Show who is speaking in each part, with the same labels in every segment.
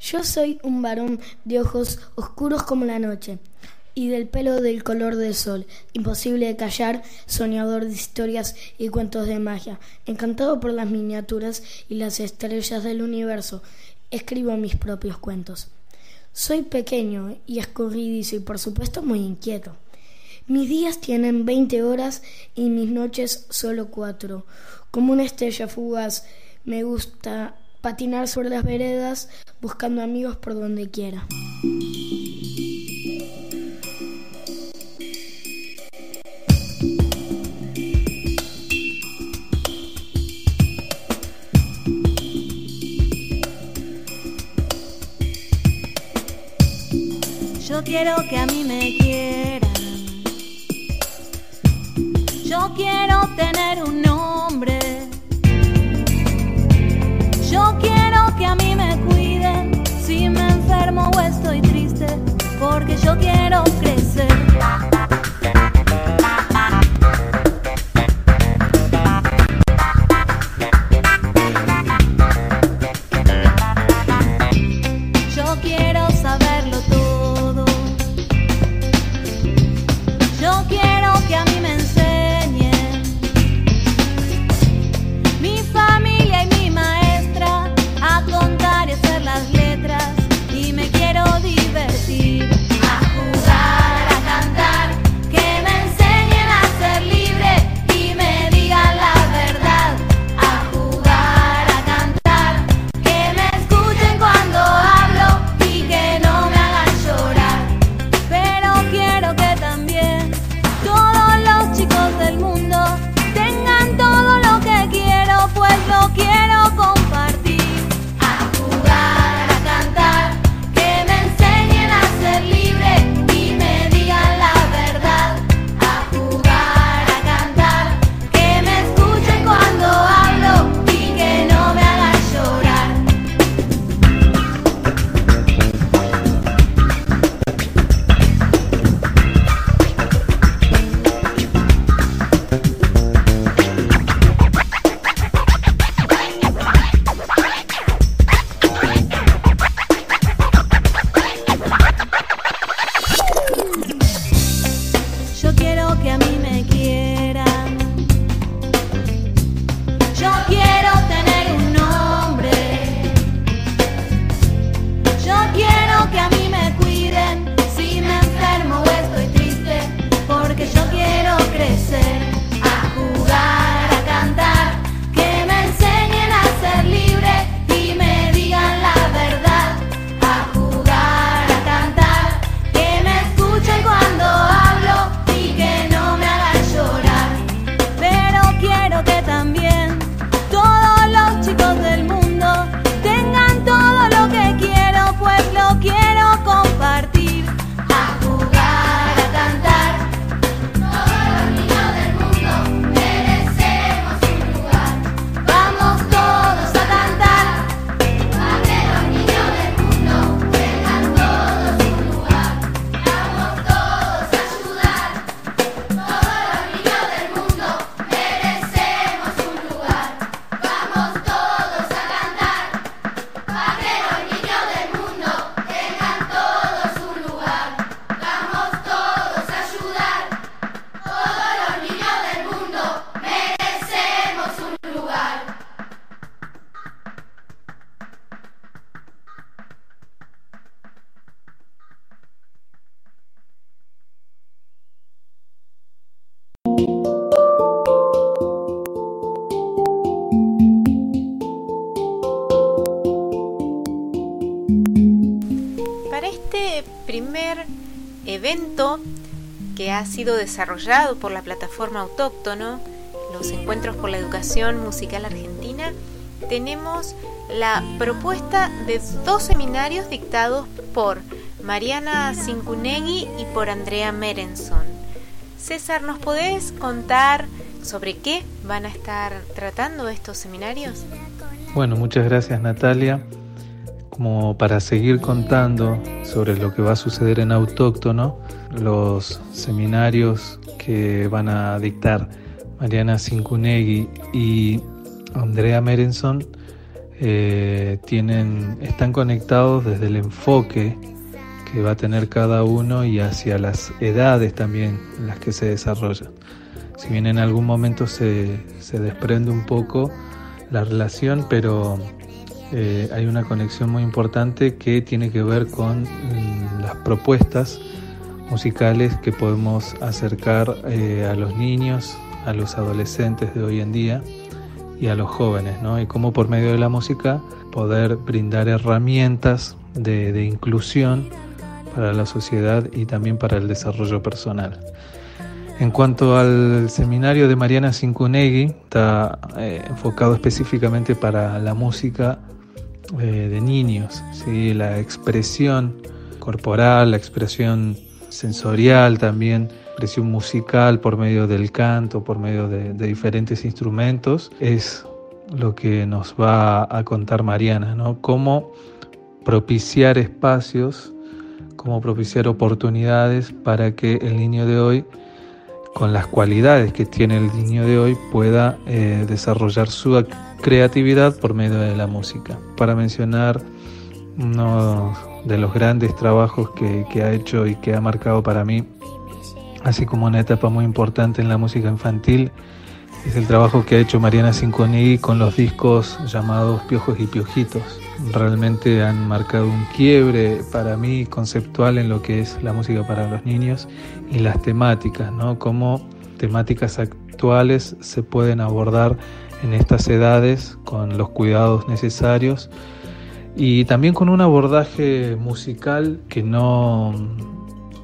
Speaker 1: Yo soy un varón de ojos oscuros como la noche y del pelo del color del sol, imposible de callar, soñador de historias y cuentos de magia, encantado por las miniaturas y las estrellas del universo, escribo mis propios cuentos. Soy pequeño y escurridizo y por supuesto muy inquieto. Mis días tienen 20 horas y mis noches solo cuatro. Como una estrella fugaz, me gusta patinar sobre las veredas, buscando amigos por donde quiera.
Speaker 2: Yo quiero que a mí me quieran. Yo quiero tener
Speaker 3: crescer. sido desarrollado por la plataforma autóctono, los Encuentros por la Educación Musical Argentina, tenemos la propuesta de dos seminarios dictados por Mariana Cincunegui y por Andrea Merenson. César, ¿nos podés contar sobre qué van a estar tratando estos seminarios?
Speaker 4: Bueno, muchas gracias Natalia como para seguir contando sobre lo que va a suceder en Autóctono, los seminarios que van a dictar Mariana Cincunegui y Andrea Merenson eh, tienen, están conectados desde el enfoque que va a tener cada uno y hacia las edades también en las que se desarrolla. Si bien en algún momento se, se desprende un poco la relación, pero eh, hay una conexión muy importante que tiene que ver con mm, las propuestas musicales que podemos acercar eh, a los niños, a los adolescentes de hoy en día y a los jóvenes, ¿no? Y cómo por medio de la música poder brindar herramientas de, inclusión para la sociedad y también para el desarrollo personal. En cuanto al seminario de Mariana Cincunegui, está eh, enfocado específicamente para la música eh, de niños, ¿sí? la expresión corporal, la expresión sensorial también, expresión musical por medio del canto, por medio de, de diferentes instrumentos, es lo que nos va a contar Mariana, ¿no? Cómo propiciar espacios, cómo propiciar oportunidades para que el niño de hoy con las cualidades que tiene el niño de hoy pueda eh, desarrollar su creatividad por medio de la música. Para mencionar uno de los grandes trabajos que, que ha hecho y que ha marcado para mí, así como una etapa muy importante en la música infantil, es el trabajo que ha hecho Mariana Cinconi con los discos llamados Piojos y Piojitos. Realmente han marcado un quiebre para mí conceptual en lo que es la música para los niños y las temáticas, ¿no? Cómo temáticas actuales se pueden abordar en estas edades con los cuidados necesarios y también con un abordaje musical que no,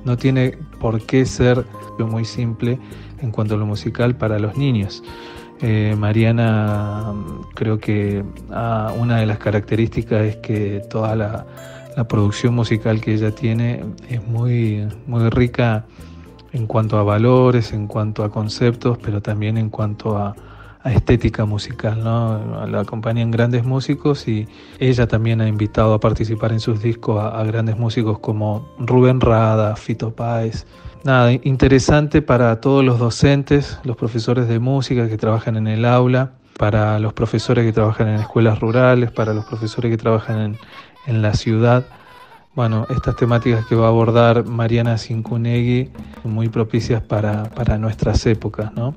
Speaker 4: no tiene por qué ser muy simple en cuanto a lo musical para los niños. Eh, Mariana creo que ah, una de las características es que toda la, producción musical que ella tiene es muy, muy rica en cuanto a valores, en cuanto a conceptos, pero también en cuanto a, estética musical, ¿no? La acompañan grandes músicos y ella también ha invitado a participar en sus discos a, a grandes músicos como Rubén Rada, Fito Páez, nada, interesante para todos los docentes, los profesores de música que trabajan en el aula, para los profesores que trabajan en escuelas rurales, para los profesores que trabajan en, la ciudad. Bueno, estas temáticas que va a abordar Mariana Cincunegui son muy propicias para, nuestras épocas, ¿no?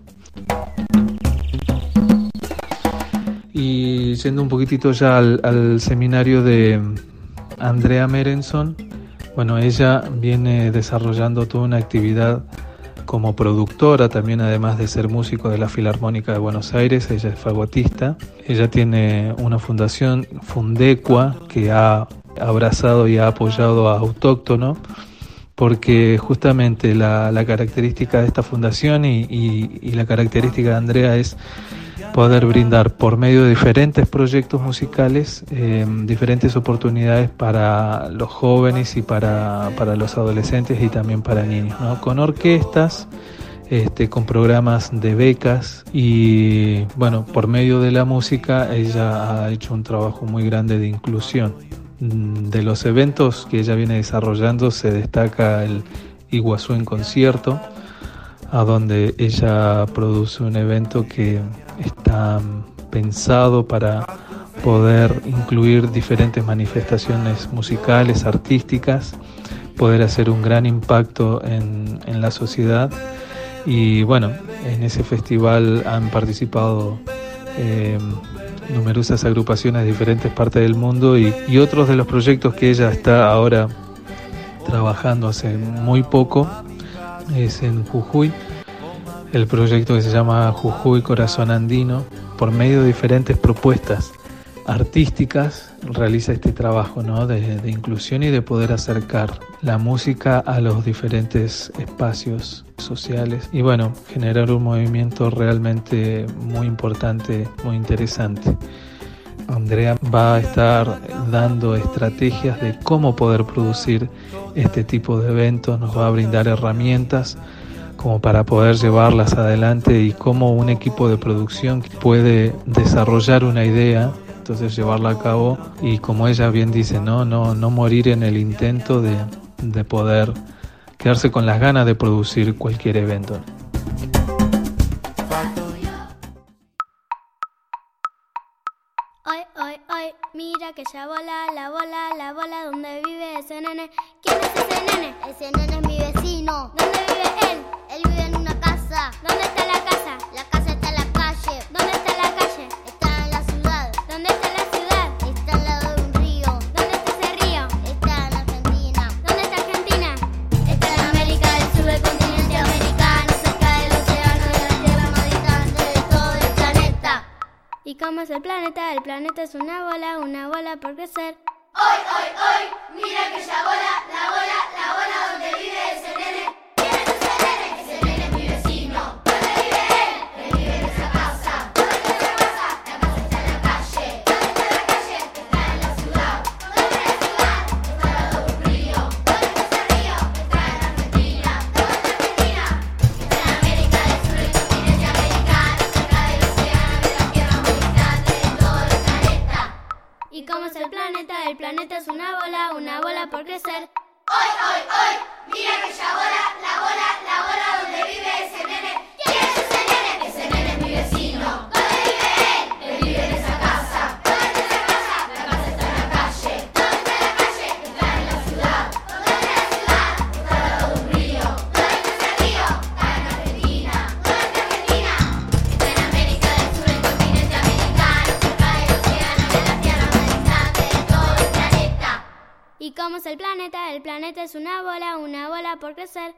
Speaker 4: Y yendo un poquitito ya al, seminario de Andrea Merenson, bueno, ella viene desarrollando toda una actividad como productora, también además de ser músico de la Filarmónica de Buenos Aires, ella es fagotista. Ella tiene una fundación, Fundecua, que ha abrazado y ha apoyado a Autóctono, porque justamente la, característica de esta fundación y la característica de Andrea es poder brindar por medio de diferentes proyectos musicales em, diferentes oportunidades para los jóvenes y para, los adolescentes y también para niños, ¿no? con orquestas, este, con programas de becas y bueno, por medio de la música ella ha hecho un trabajo muy grande de inclusión. Mm, de los eventos que ella viene desarrollando se destaca el Iguazú en concierto, a donde ella produce un evento que está pensado para poder incluir diferentes manifestaciones musicales, artísticas, poder hacer un gran impacto en, la sociedad. Y bueno, en ese festival han participado eh, numerosas agrupaciones de diferentes partes del mundo y, y, otros de los proyectos que ella está ahora trabajando hace muy poco es en Jujuy el proyecto que se llama Jujuy Corazón Andino, por medio de diferentes propuestas artísticas, realiza este trabajo de, inclusión y de poder acercar la música a los diferentes espacios sociales y bueno, generar un movimiento realmente muy importante, muy interesante. Andrea va a estar dando estrategias de cómo poder producir este tipo de eventos, nos va a brindar herramientas como para poder llevarlas adelante y cómo un equipo de producción puede desarrollar una idea, entonces llevarla a cabo y como ella bien dice, no, no, no morir en el intento de, de poder quedarse con las ganas de producir cualquier evento.
Speaker 5: ella bola, la bola, la bola, ¿dónde vive ese nene? ¿Quién es ese nene?
Speaker 6: Ese nene es mi vecino.
Speaker 5: ¿Dónde vive él?
Speaker 6: Él vive en una casa.
Speaker 5: ¿Dónde está la
Speaker 6: El planeta,
Speaker 5: el planeta es una bola, una bola por crecer.
Speaker 2: Hoy, hoy, hoy, mira que aquella bola, la bola, la bola donde
Speaker 5: vives. Somos el planeta, el planeta es una bola, una bola por crecer.